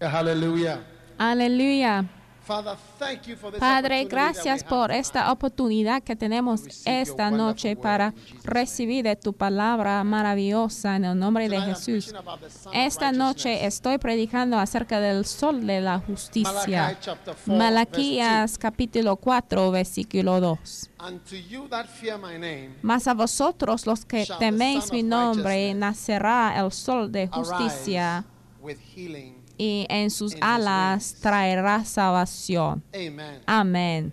Aleluya. This Padre, gracias por esta oportunidad que tenemos esta noche para recibir de tu palabra maravillosa en el nombre de Jesús. Esta noche estoy predicando acerca del sol de la justicia. Malachi chapter 4, Malaquías capítulo 4, versículo 2. And to you that fear my name, Mas a vosotros los que teméis mi nombre, nacerá el sol de justicia. Y en sus alas traerá salvación. Amen. Amén.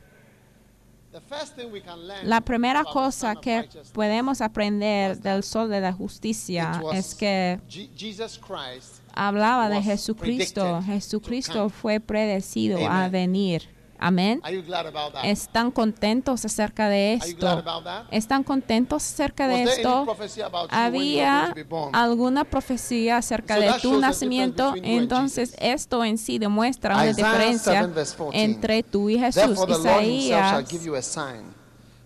La primera cosa que podemos aprender del sol de la justicia es que hablaba de Jesucristo. Jesucristo fue predecido a venir. Amén. ¿Están contentos acerca de esto? ¿Están contentos acerca de esto? ¿Había alguna profecía acerca de tu nacimiento? Entonces esto en sí demuestra una diferencia 7 verse 14. entre tú y Jesús. Isaías.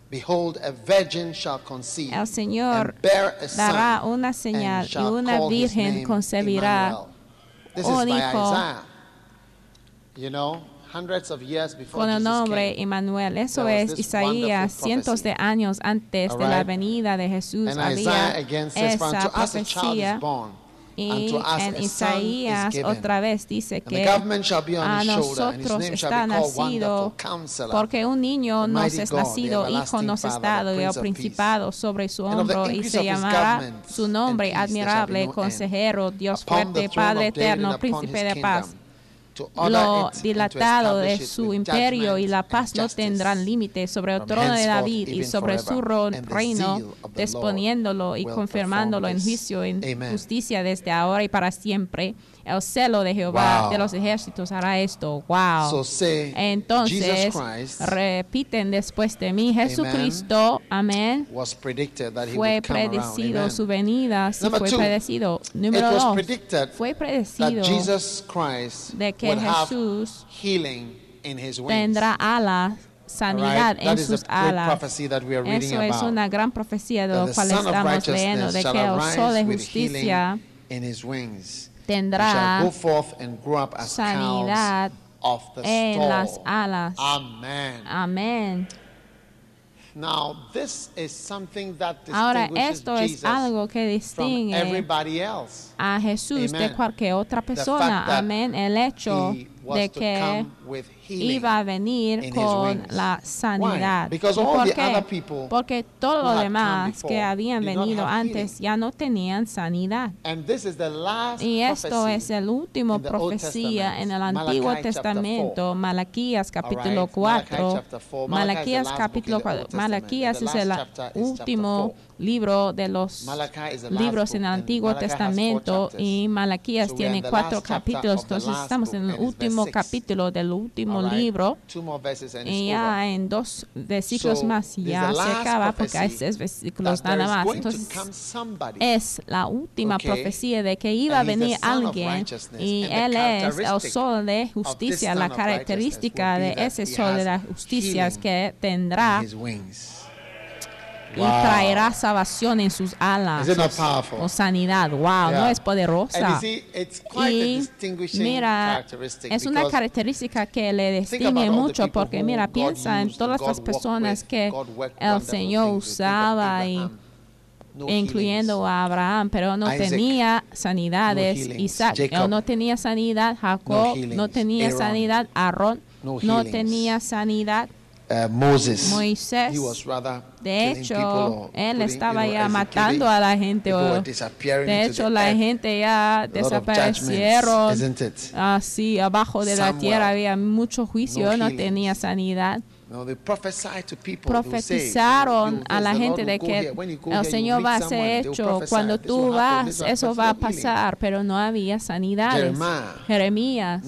Behold, a virgin shall conceive El Señor and bear a dará son, una and señal y una virgen concebirá. This is by Isaiah. You know, con el nombre. Emmanuel. Eso es Isaías, cientos de años antes de la venida de Jesús. And Había again says, esa profecía. Y en Isaías otra vez dice que a nosotros está nacido porque un niño nos es nacido, hijo nos es dado y el principado sobre su hombro y se llamará su nombre admirable, consejero, Dios fuerte, Padre eterno, príncipe de paz. Lo dilatado de su imperio y la paz no tendrán límite sobre el trono de David y sobre su reino, disponiéndolo y confirmándolo en juicio y en justicia desde ahora y para siempre. El celo de Jehová Wow. de los ejércitos hará esto. Wow. So say, Entonces, repiten después de mí, Jesucristo, amén, fue predecido, su venida sí fue two, predecido. Número dos, fue predecido de que Jesús healing in his wings. tendrá alas, sanidad Alright, en sus alas. Eso es una gran profecía de lo cual estamos leyendo, de que el sol de justicia tendrá sanidad en las alas. Amén. Now, this is something that Ahora, esto es Jesus algo que distingue a Jesús de Amen. cualquier otra persona. Amén. El hecho de que iba a venir con la sanidad. Por qué? Porque todos los demás que habían venido antes ya no tenían sanidad. Y esto es el último profecía en el Antiguo Testamento, Malaquías capítulo Alright, Malachi 4. chapter four. Malachi is the Malaquías capítulo book in the 4. Old Testament. Malaquías es el último. Libro de los libros en el Antiguo Testamento y Malaquías tiene cuatro capítulos. Entonces estamos en el último capítulo del último libro. Y ya en dos versículos más ya se acaba porque hay seis versículos nada más. Entonces es la última profecía de que iba a venir alguien y él es el sol de justicia. La característica de ese sol de la justicia es que tendrá wings. y Wow. traerá salvación en sus alas Is it not o- sanidad. Wow, Yeah. no es poderosa. see, it's quite a Y mira, characteristic es una because característica que le distingue mucho people porque mira, piensa en used todas and las personas que el Señor usaba y Abraham. No incluyendo a Abraham, pero no Isaac, tenía sanidades. healings. Isaac Jacob, no tenía sanidad. Jacob no, healings. tenía Aaron, sanidad. Aarón no no tenía sanidad. Uh, Moses, Moisés, he was rather De hecho, él estaba you know, ya matando a la gente. o- de hecho, la earth. gente ya desaparecieron. Así, abajo de la tierra había mucho juicio, no tenía sanidad. No, they prophesied to people. they would say, Profetizaron "You- a la gente de que el Señor va a will hecho. Cuando tú vas, eso va a pasar, pero no había sanidades. Jeremías,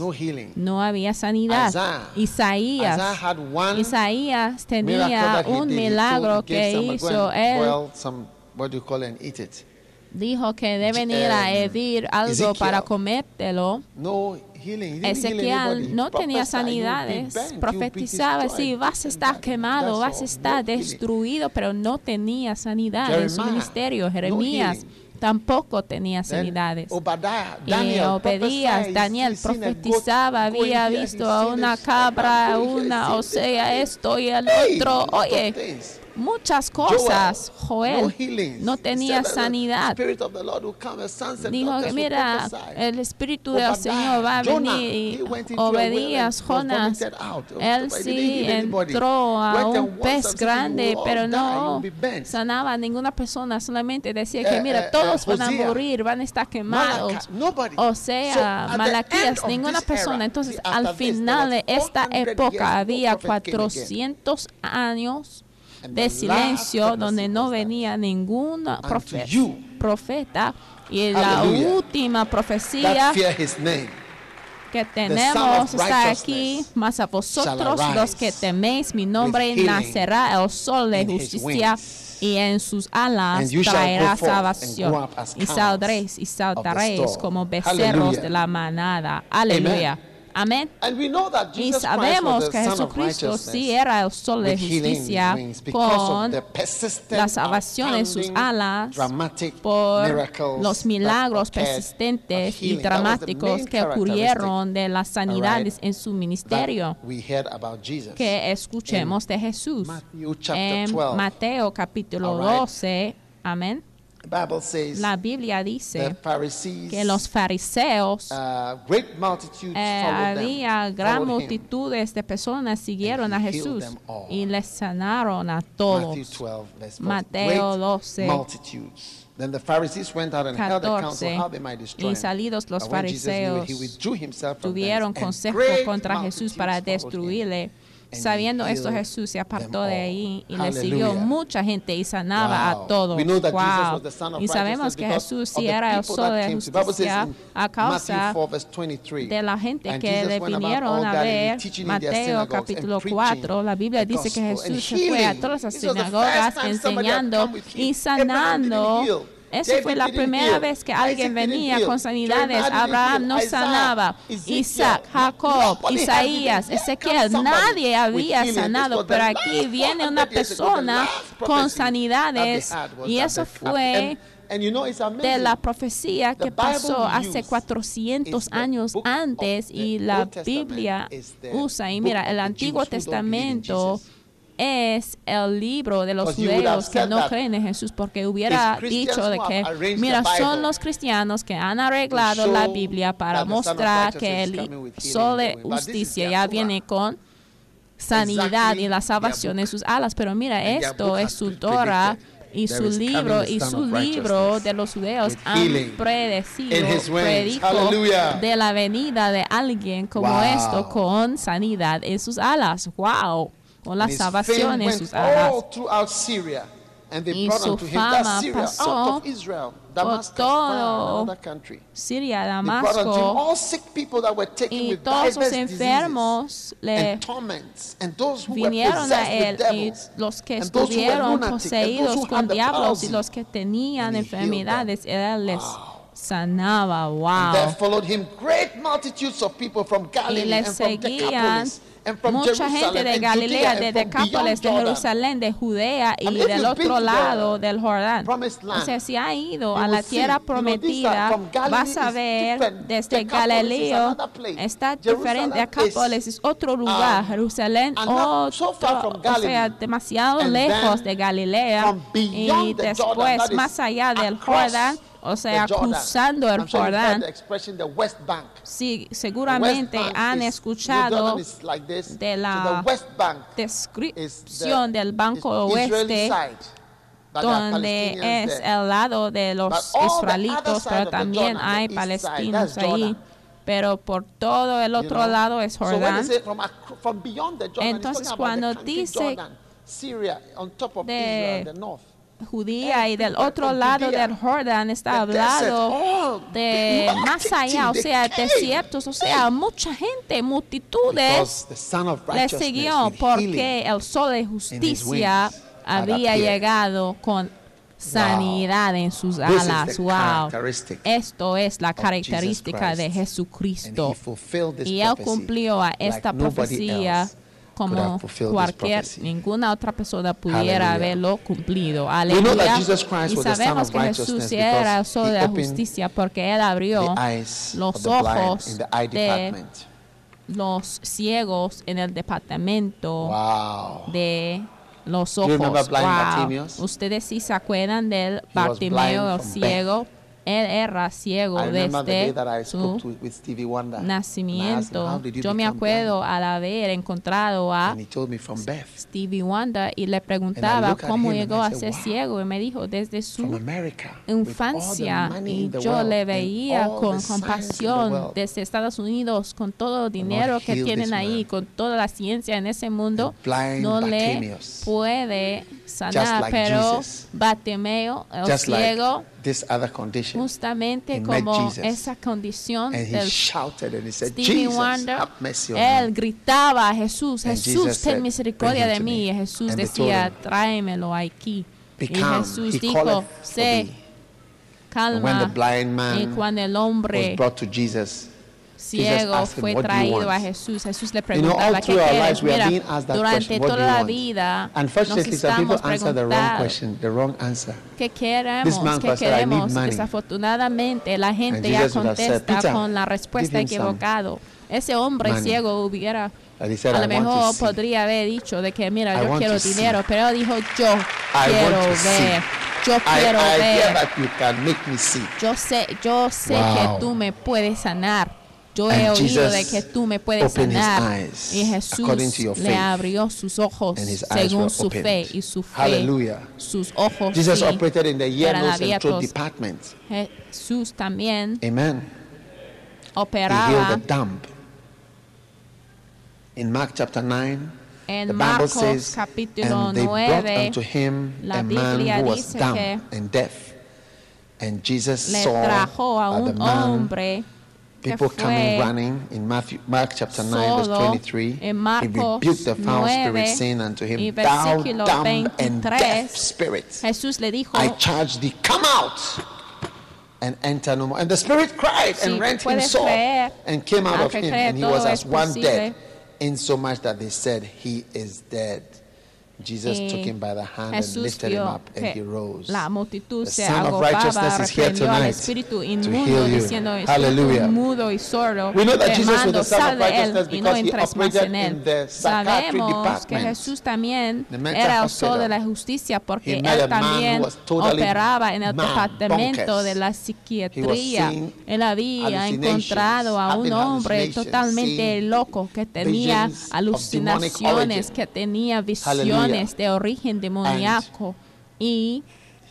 No había sanidad. Isaiah, Isaías, Isaiah Isaías tenía un milagro que someone, "Go hizo. Él dijo que deben ir a hervir algo para comértelo. No Ezequiel no tenía sanidades, profetizaba, sí, vas a estar quemado, vas a estar destruido, pero no tenía sanidad en su ministerio. Jeremías tampoco tenía sanidades. Y Obedías, Daniel profetizaba, había visto a una cabra, una, o sea, esto y el otro. Oye. Muchas cosas. Joel no tenía sanidad. Dijo que mira, el Espíritu del Señor va a venir Obedías, Jonas, él sí entró a un pez and said, "You grande, pero no will be burnt." sanaba a ninguna persona, solamente decía que Eh, mira, eh, todos van a morir, van a estar quemados. O sea, Malaquías, ninguna persona. Entonces, al final de esta 400 years, época había prophet came again. 400 años de silencio donde no venía ningún profe- you, profeta. Y la última profecía que tenemos está aquí, mas a vosotros los que teméis mi nombre, nacerá el sol de justicia y en sus alas traerá salvación. Y saldréis y saltaréis como becerros de la manada. Aleluya. Amén. Y sabemos que Jesucristo sí era el sol de justicia con la salvación en sus alas por los milagros persistentes y dramáticos que ocurrieron de las sanidades en su ministerio que escuchemos de Jesús. En 12, Mateo capítulo Alright. 12, amén. The Bible says La Biblia the dice Pharisees, que los fariseos uh, great multitudes eh, followed them, había gran multitudes de personas siguieron a Jesús y les sanaron a Matthew todos. 12, verse 40. Mateo Great 12. multitudes. Then the Pharisees went out and held a council 14. how they might destroy Y him. salidos los fariseos tuvieron consejo contra Jesús para destruirle. Sabiendo esto, Jesús se apartó de ahí y le siguió mucha gente y sanaba Wow. a todos. Wow. Y sabemos que Jesús sí era el sol de justicia a causa Matthew 4, verse 23, de la gente "And que le vinieron a ver. Mateo capítulo and preaching 4, la Biblia dice que Jesús se fue a healing." todas las sinagogas enseñando y sanando. Eso fue la primera vez que alguien venía con sanidades. Abraham no sanaba. Isaac, Jacob, Isaías, Ezequiel, nadie había sanado. Pero aquí viene 400 una persona con sanidades y eso fue de la profecía que pasó hace used 400 is the años antes y la Biblia usa. Y mira, el Antiguo Testamento. Es el libro de los judeos que no creen en Jesús porque hubiera dicho de que, mira, son los cristianos que han arreglado la Biblia para mostrar que el sol de justicia ya viene con sanidad y la salvación en sus alas. Pero mira, esto es su Torah y su libro y su libro de los judeos han predecido, de la venida de alguien como Wow. esto con sanidad en sus alas. Wow. Con la salvación en sus they Y su fama pasó Damascus, todo. Siria, Damasco y with todos los enfermos le and torments, and those who were vinieron a possessed él with y los que estuvieron poseídos con diablos y los que tenían enfermedades, él les sanaba. Wow. Y le seguían mucha gente de Galilea, de Decápolis, de. Jerusalén, de Judea y del otro lado del Jordán. O sea, si ha ido a la tierra prometida, vas a ver desde Galileo, está diferente. is, Decápolis es otro lugar, um, Jerusalén, otro, o sea, demasiado lejos de Galilea y después más allá del Jordán, o sea, you've heard Jordán. Sí, seguramente han escuchado de la descripción del Banco Oeste, donde es el lado de los israelitos, pero también hay palestinos ahí. Pero por todo el You otro know? lado es Jordán. from, from Jordan, Entonces, cuando dice Jordan, Syria, on top of de Israel, the north. Judía y del otro lado del Jordán está hablado de más allá, o sea, desiertos, o sea, mucha gente, multitudes Because the Son of le siguió porque el sol de justicia había llegado con sanidad en sus alas. Wow. Esto es la característica de Jesucristo. Y él cumplió a esta profecía como cualquier ninguna otra persona pudiera Hallelujah. haberlo cumplido. Aleluya. Y sabemos que Jesús era el sol de la justicia porque él abrió los ojos de los ciegos en el departamento Wow. de los ojos. Wow. Ustedes sí se acuerdan del Bartimeo, el ciego. Él era ciego desde spoke su nacimiento. "How did you Yo me acuerdo al haber encontrado a blind?" And he told me from birth, Stevie Wonder y le preguntaba cómo llegó a ser ciego y me dijo desde su infancia y yo le veía con compasión world. desde Estados Unidos con todo el dinero que tienen ahí, con toda la ciencia en ese mundo, no le puede sanar, pero. Bartimeo, el ciego, this other condition. justamente he como esa condición And he del shouted and he said, Stevie Jesus, Wonder, have mercy on él me. gritaba a Jesús, Jesús, ten misericordia "Bring de mí. Y me." Jesús decía, tráemelo aquí. Y. Jesús He dijo, sé calma. blind Y cuando el was hombre brought to Jesus, ciego fue "What do you traído a want?" Jesús, Jesús le preguntaba, ¿qué quieres? Mira, durante toda la vida nos estamos answer the wrong preguntando. ¿Qué queremos? ¿Qué said, "I need queremos? money." Desafortunadamente, la gente ya contesta "Peter, con la respuesta equivocada. Ese hombre money." ciego hubiera And he said, a "I lo mejor see." podría haber dicho de que mira I yo quiero to see. dinero pero dijo yo I quiero see. ver yo quiero I ver hear that you can make me see. yo sé yo sé Wow. que tú me puedes sanar yo he oído de que tú me puedes sanar eyes y Jesús le abrió sus ojos según su fe y su fe Hallelujah. sus ojos Jesus operated in the eran abiertos. department. Jesús también Amen. He operaba the dumb. In Mark chapter 9, the en Bible Marcos says, capítulo and they brought 9 unto him la a man who was dumb and deaf. And Jesus le saw trajo a the man, people coming running in Matthew, Mark chapter 9, verse 23. He rebuked the foul 9 spirit, saying unto him, Thou dumb and deaf spirit, Jesús le dijo I charge thee, come out and enter no more. And the spirit cried Si and rent him sore and came out of him, and he was as one dead, insomuch that they said, He is dead. Jesus took him by the hand and Jesús lifted him up, and he rose. la multitud The se Son of agobaba, Righteousness is here reprendió al tonight espíritu to inmundo heal you. diciendo Hallelujah. mudo y sordo We know that te Jesus was mando, the Son of Righteousness because he operated in the que department, Jesús también era de la justicia porque él también operaba en el departamento de la He was psiquiatría. seeing Él había encontrado a un hombre totalmente loco que tenía alucinaciones, que tenía Hallelujah. De origen demoníaco. Y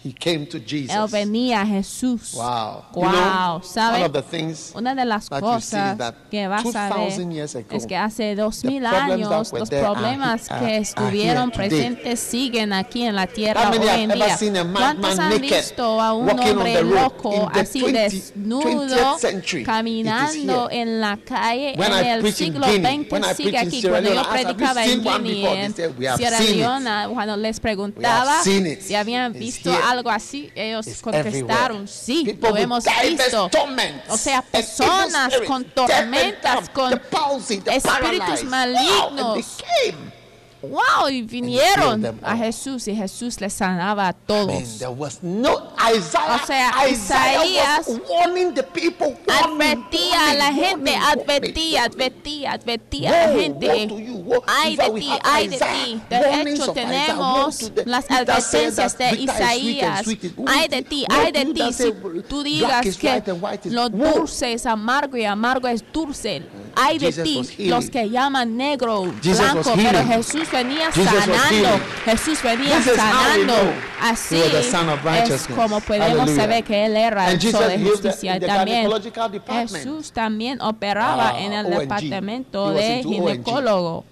He came to Jesus. él venía a Jesús. Wow. Wow, you know, ¿sabe? one of the things Una de las that you see is cosas que vas a 2,000 ver ago, es que hace dos the mil años los problemas are- que estuvieron presentes siguen aquí en la tierra hoy en día. ¿Cuántos han visto a un hombre loco in the así 20 desnudo 20th century? Caminando en la calle When en I el siglo XX sigue aquí? Cuando yo Leone, I asked, "Have you predicaba en Guinea, Sierra. Leona, cuando les preguntaba si habían visto. Algo así, ellos contestaron, sí, People lo hemos visto. O sea, personas con tormentas, con espíritus malignos. wow, y vinieron a. Jesús y Jesús les sanaba a todos. there was no Isaiah. O sea, Isaías was warning the people. warning, Advertía a la gente, advertía, advertía, advertía a la gente. Ay de ti, ay de ti. De hecho, tenemos las advertencias de Isaías. Ay de ti, ay de ti. Si tú digas que lo dulce es amargo y amargo es dulce. Ay de ti, los que llaman negro, blanco, pero. Jesús venía sanando. Jesús venía sanando. Así es como podemos saber que él era el sol de justicia. También. Jesús también operaba Ah, en el departamento de ginecólogo.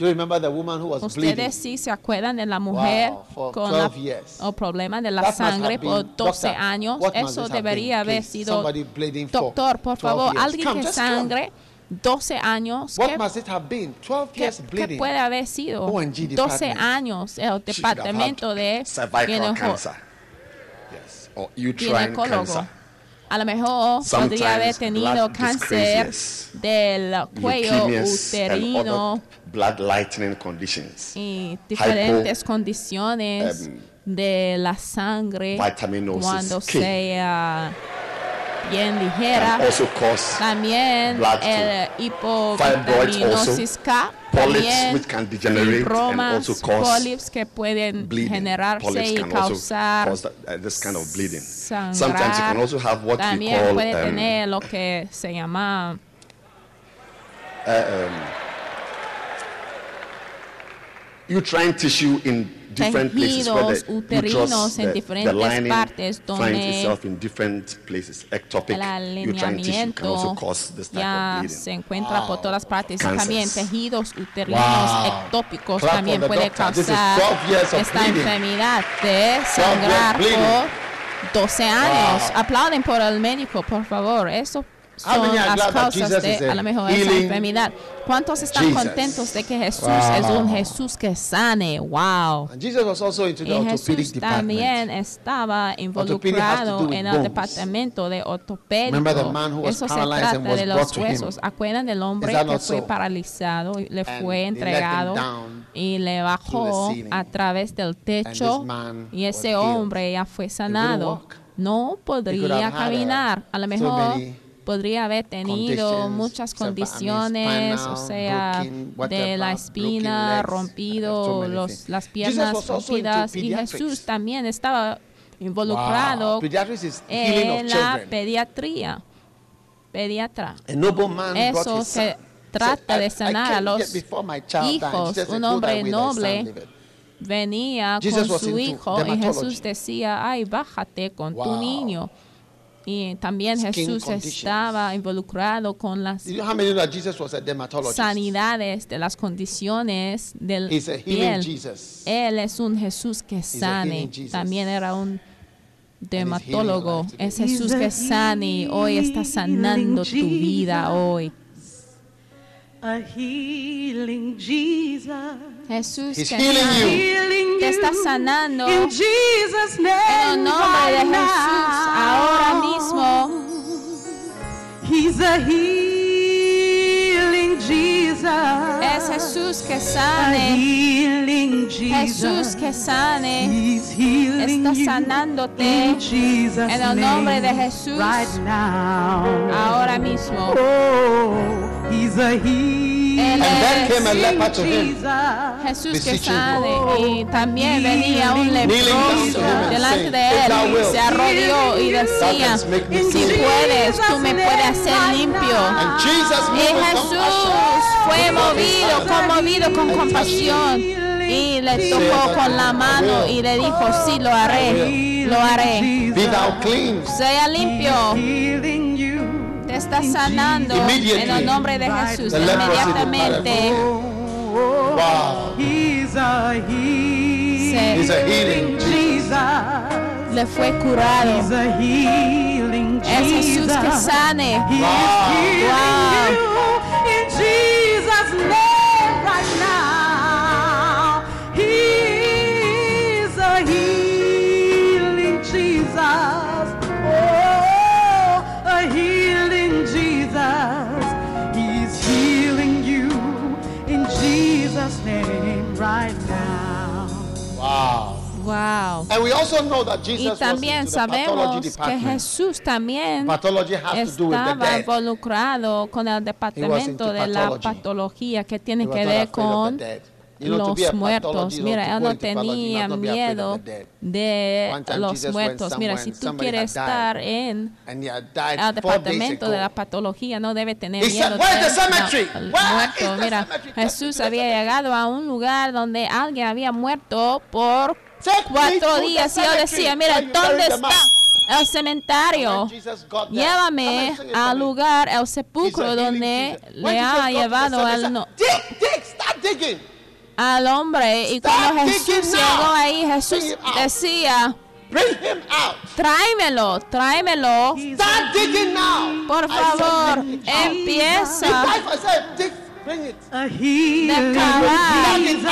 Do you remember the woman who was bleeding? Ustedes sí se acuerdan de la mujer Wow, con la, 12 years. o problema de la That sangre por been- 12 doctor, años. Eso debería haber sido bleeding doctor, por 12 favor, alguien Come, que sangre 12 años. What ¿qué- must it have been? 12 ¿Qué, years qué bleeding. puede haber sido? ONG 12 department. años el departamento de cervical gineco- cancer. Yes. Or uterine ginecólogo. cancer. A lo mejor Sometimes podría haber tenido cáncer del cuello uterino. blood conditions. y diferentes condiciones um, de la sangre cuando sea bien ligera. also cause También blood el hipovitaminosis K, polyps which can degenerate and also cause que pueden bleeding. generarse Polyps y can also causar cause that, uh, this kind of bleeding. sangrar. Sometimes you can also have what we También call puede um, tener lo que se llama uterine tissue in Tejidos uterinos en diferentes partes donde finds itself in different places. Ectopic el alineamiento ya se encuentra por todas partes Cancers. también tejidos uterinos Wow. ectópicos Clap también puede causar 12 years of esta enfermedad de sangrar por 12 años. Wow. Aplauden por el médico, por favor. Eso son many are las causas de a lo mejor esa enfermedad. ¿Cuántos están contentos de que Jesús es un Jesús que sane? Wow. And Jesus was also into the Y Jesús también estaba involucrado en el departamento de ortopédico. Eso se trata de los huesos. ¿Acuerdan del hombre que fue paralizado y le fue entregado y le bajó a través del techo y ese hombre ya fue sanado? No podría caminar. A lo mejor podría haber tenido conditions, muchas condiciones, o sea, broken, de la espina, legs, rompido, so los, las piernas rompidas y. Jesús también estaba involucrado Wow. En la pediatría. Pediatra. Eso se trata de "I- I sanar a los get before my child died." hijos. Un "Go thy hombre noble liveth." venía Jesus con su hijo y. Jesús decía, ay, bájate con tu niño. Y también Skin Jesús conditions. estaba involucrado con las You know how many know that Jesus was a dermatologist? sanidades de las condiciones del piel. Jesus. Él es un Jesús que sane. También era un dermatólogo. Es Jesús que sana y hoy está sanando tu vida hoy. A healing Jesus. Jesús He's que healing you. Healing Te está sanando in Jesus' en el nombre de Jesús ahora mismo. He's a healing Jesus. Es Jesús que a healing Jesus. Jesús que sane. He's healing Está you sanándote in Jesus' en el nombre de name Jesús. Right now. ahora mismo. Oh, he's a healing Él And then came a es leper to him. Jesus. Jesús que beseeching sane. Y también venía un down to him leproso and delante saying, de "If thou él. wilt, Se arrodilló y decía, thou canst make me si clean." puedes, tú me puedes hacer limpio. And Jesus Y moved with Jesús compassion. fue movido, conmovido con compasión y le tocó con la mano y le dijo, sí, lo haré, lo haré. Be thou clean. Sea limpio, está sanando en Immediately. el nombre de Jesús, The leprosy inmediatamente. Wow. He's a healing Se He's a healing Jesus. Jesus. le fue curado. He's a healing Es Jesús que Jesus. sane. He is Wow. healing Wow. Wow. And we also know that Y Jesus was también the sabemos que. Jesús también estaba involucrado con el departamento de la patología que tiene que ver con los muertos. Mira, él no tenía miedo de los muertos. Mira, si tú quieres estar en el departamento de la patología no debe tener miedo "Where's the de muerto. Mira? Jesús había llegado a un lugar donde alguien había muerto por cuatro días y cemetery decía, mira, ¿dónde está out." el cementerio? Llévame al lugar, el He's a sepulcro donde le ha llevado al, no- al hombre. Y cuando Jesús llegó ahí, Jesús decía, Bring him out. tráemelo, tráemelo. Start digging now. Por favor, empieza Dig, I said, dig, bring it. A healing cavar. Jesus.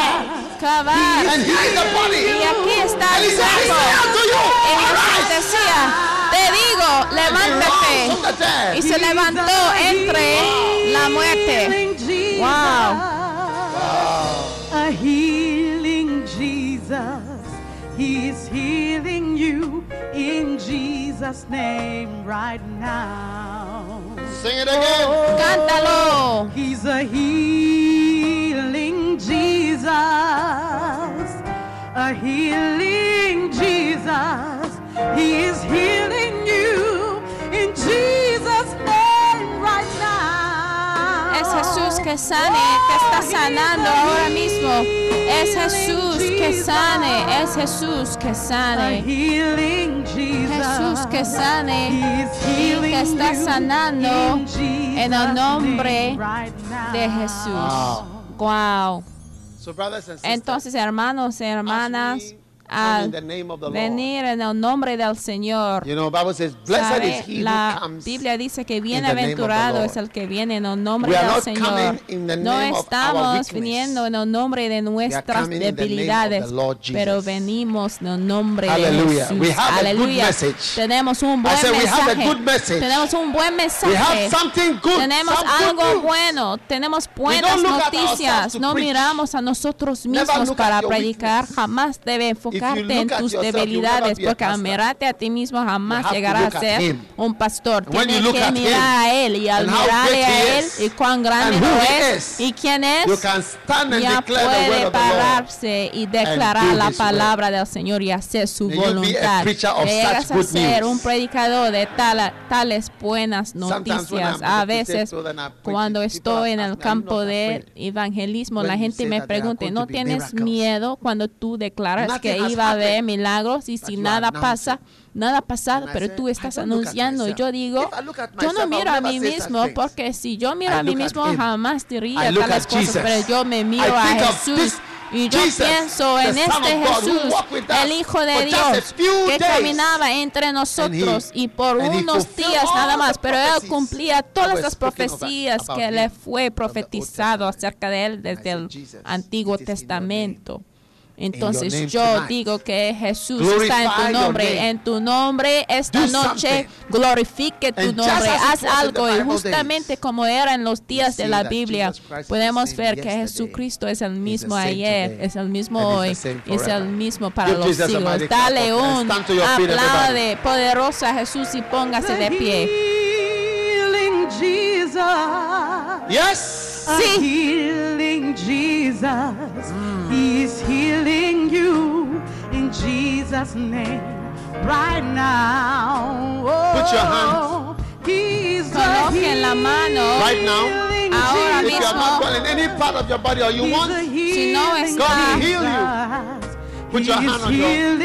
cavar. And here is the Y body. aquí está And el he said, I cuerpo. say unto you, Y Jesús arise. decía, te digo, And he rose levántate. from the dead. Y se levantó entre la muerte. Healing Jesus. A healing Jesus. He's healing you in Jesus' name right now. Sing it again. Cántalo. He's a healing Jesus. A healing Jesus. He is healing you in Jesus' que sane, que está sanando ahora mismo. Es Jesús que sane, es Jesús que sane. healing Jesus. Jesús que sane y que está sanando en el nombre name right now. de Jesús. Wow. Entonces, hermanos y hermanas, as we come al in the name of the Lord, venir en el nombre del Señor, you know, Bible says, blessed ¿sabe? is he who la comes. Biblia dice que bienaventurado es el que viene en el nombre We del Señor. No estamos viniendo en el nombre de nuestras debilidades, pero venimos en el nombre Hallelujah. de We Jesús. a good message. Tenemos un buen said we have a mensaje. good message. Tenemos un buen mensaje. good. Tenemos algo bueno, tenemos buenas noticias. No miramos a nosotros mismos para predicar. Jamás debe look enfocarte en tus debilidades, porque al mirarte a ti mismo jamás llegarás a ser un pastor. Tienes que mirar a él y al mirarle a él y cuán grande es y quién es. Ya puede pararse y declarar la palabra del Señor y hacer su voluntad. llegas a ser un predicador de tal- tales buenas noticias. A veces cuando estoy en el me, "Are you campo not de afraid?" evangelismo, la gente me pregunta, ¿no tienes miracles?" miedo cuando tú declaras que iba a haber milagros y si nada pasa? Nada ha pasado, pero say, tú "I estás anunciando. Y yo digo, yo no miro a mí mismo, porque si yo miro a mí mismo, him. jamás diría tales cosas, Jesus. pero yo me miro a Jesús. Y yo Jesus, pienso en este Jesús, el Hijo de Dios, que caminaba entre nosotros y por unos días nada más, pero él cumplía todas las about- profecías about que le fue profetizado acerca de él desde el Antiguo Testamento. Entonces yo tonight. digo que Jesús Glorify está en tu nombre, en tu nombre esta Do noche something. glorifique tu And nombre, haz algo y justamente days, como era en los días de la Biblia, podemos ver que Jesucristo es el mismo ayer, today, es el mismo hoy es el mismo para Give los Jesus siglos. Dale un aplaude poderoso a Jesús y póngase de pie. Yes. Sí. Healing Jesus. Mm. He's healing you in Jesus' name right now. Put your Oh, He's a Coloquen la mano Right now. Ahora If you are not well in any part of your body or you He's want, a Si no healing está- God will heal Jesus. Put your hand on your you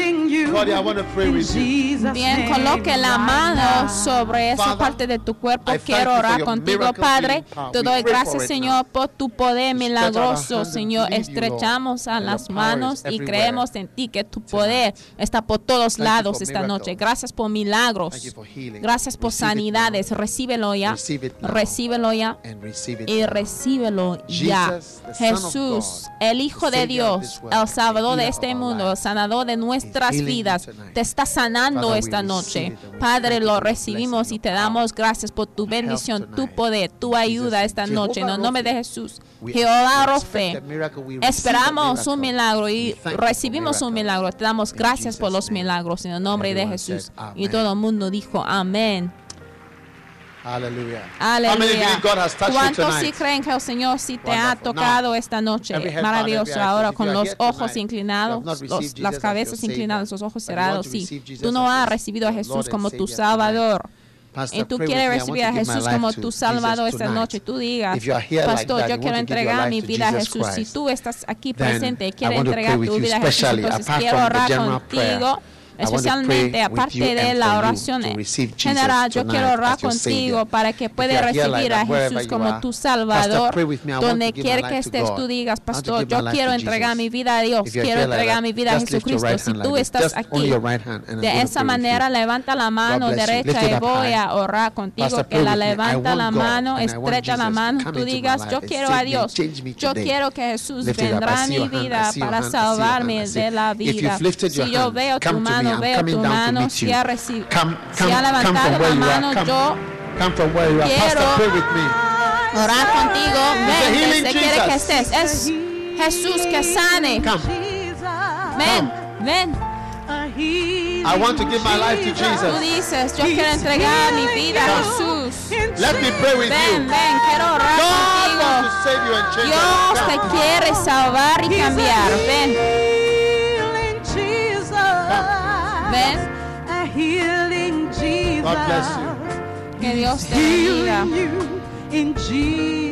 body. I want to pray in with you. Jesus' Bien, coloque la mano sobre esa parte de tu cuerpo. Quiero orar contigo, Padre. Te doy gracias, Señor, por tu poder milagroso, Señor. Estrechamos a las manos y creemos en ti que tu poder está por todos lados esta noche. Gracias por milagros. Gracias por sanidades. Recíbelo ya. Recíbelo ya. Y recíbelo ya. Jesús, el Hijo de Dios, el Salvador de este mundo, el sanador de nuestras you vidas. Te está sanando esta noche. Padre, lo recibimos y te damos gracias por tu bendición, tu poder, tu ayuda esta noche. En el nombre de Jesús. Jehová Rofe, esperamos un milagro y recibimos un milagro. Te damos gracias por los milagros en el nombre de Jesús. Y todo el mundo dijo amén. Aleluya. you ¿Cuántos sí creen que el Señor sí te ha Wonderful. tocado Now, esta noche? Maravilloso. Ahora con los ojos tonight, inclinados, los- las Jesus as cabezas inclinadas, los ojos cerrados. Sí, tú no as has recibido a Jesús como tu Salvador. Pastor, Y tú quieres recibir a Jesús como tu Salvador esta noche. Tú digas, like Pastor, that, yo quiero entregar mi vida a Jesús. Si tú estás aquí then presente y quieres entregar tu vida a Jesús, entonces quiero orar contigo. Especialmente aparte de la oración Jesus general, yo quiero orar contigo para que puedas recibir a Jesús como tu Salvador. Donde quiera que estés, tú digas, Pastor, yo quiero entregar mi vida a Dios. Quiero entregar mi vida a Jesucristo. Si tú estás aquí de esa manera, levanta la mano derecha y voy a orar contigo. Que la levanta la mano, estrecha la mano. Tú digas, yo quiero a Dios. Yo quiero que Jesús vendrá a mi vida para salvarme de la vida. Si yo veo tu me. Mano, veo tu mano, si ha recibido, Come, si ha levantado la mano, yo quiero- orar contigo. Ven, quiere que estés. Es Jesús que sane. Ven, ven. I want to give my life to Tú Jesus. dices, yo quiero entregar mi vida a. Jesús. Let me pray with Ven, you. ven, quiero orar God contigo. Dios te quiere salvar y cambiar. Ven, ven. God bless you. Que Dios te bendiga.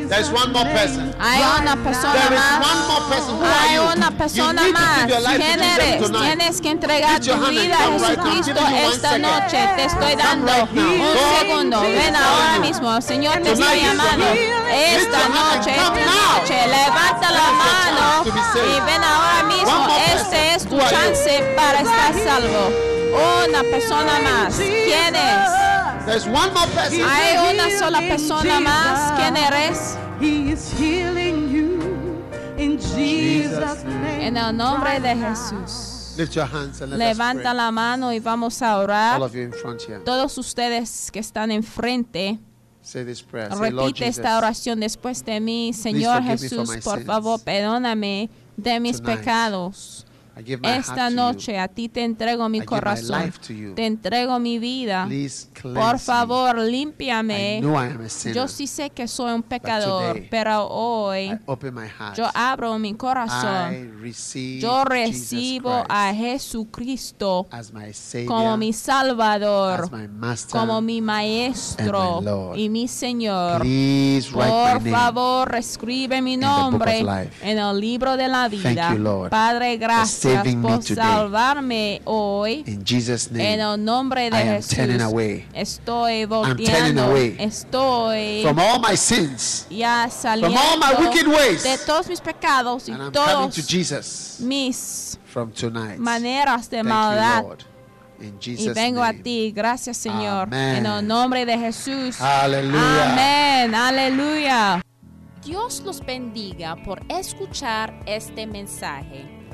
There's one more person. Hay una persona There is más. one more person. Who Hay are you? una you persona need to más. give your life to ¿Quién eres? tonight. Tienes que entregar tu vida a right Jesucristo one esta noche. Te estoy dando right un segundo. Ven ahora mismo. Señor te your llamando. Esta noche, esta noche. Levanta la mano y ven ahora mismo. Este es tu chance para estar salvo. Una persona más. ¿Quién es? There's one more person. Hay una sola persona más. ¿Quién eres? He is healing you in Jesus' name. En el nombre de Jesús. Lift your hands and let Levanta us pray. la mano y vamos a All orar. of you in front here. Todos ustedes que están enfrente, Say this prayer. Say, Lord repite Jesus, esta oración después de mí. Señor Jesús, por favor, perdóname de mis Tonight, pecados. Esta noche a ti te entrego mi corazón. Te entrego mi vida. Por favor, límpiame. know I am a sinner. Yo sí sé que soy un pecador, pero hoy yo abro mi corazón. Yo recibo a Jesucristo como mi Salvador, as my Master. como mi maestro y mi Señor. Por favor, escribe mi nombre en el libro de la vida. Padre, gracias saving me today. salvarme hoy. In Jesus' En name, el nombre de I am Jesús, turning away estoy turning volteando, away estoy from all my sins, ya saliendo all my wicked ways. de todos mis pecados y and I'm coming todos to Jesus mis from tonight. maneras de Thank maldad. you, Lord. In Y Jesus' vengo a name. ti, gracias Señor, Amen. en el nombre de Jesús. Hallelujah. Amén, aleluya. Dios los bendiga por escuchar este mensaje.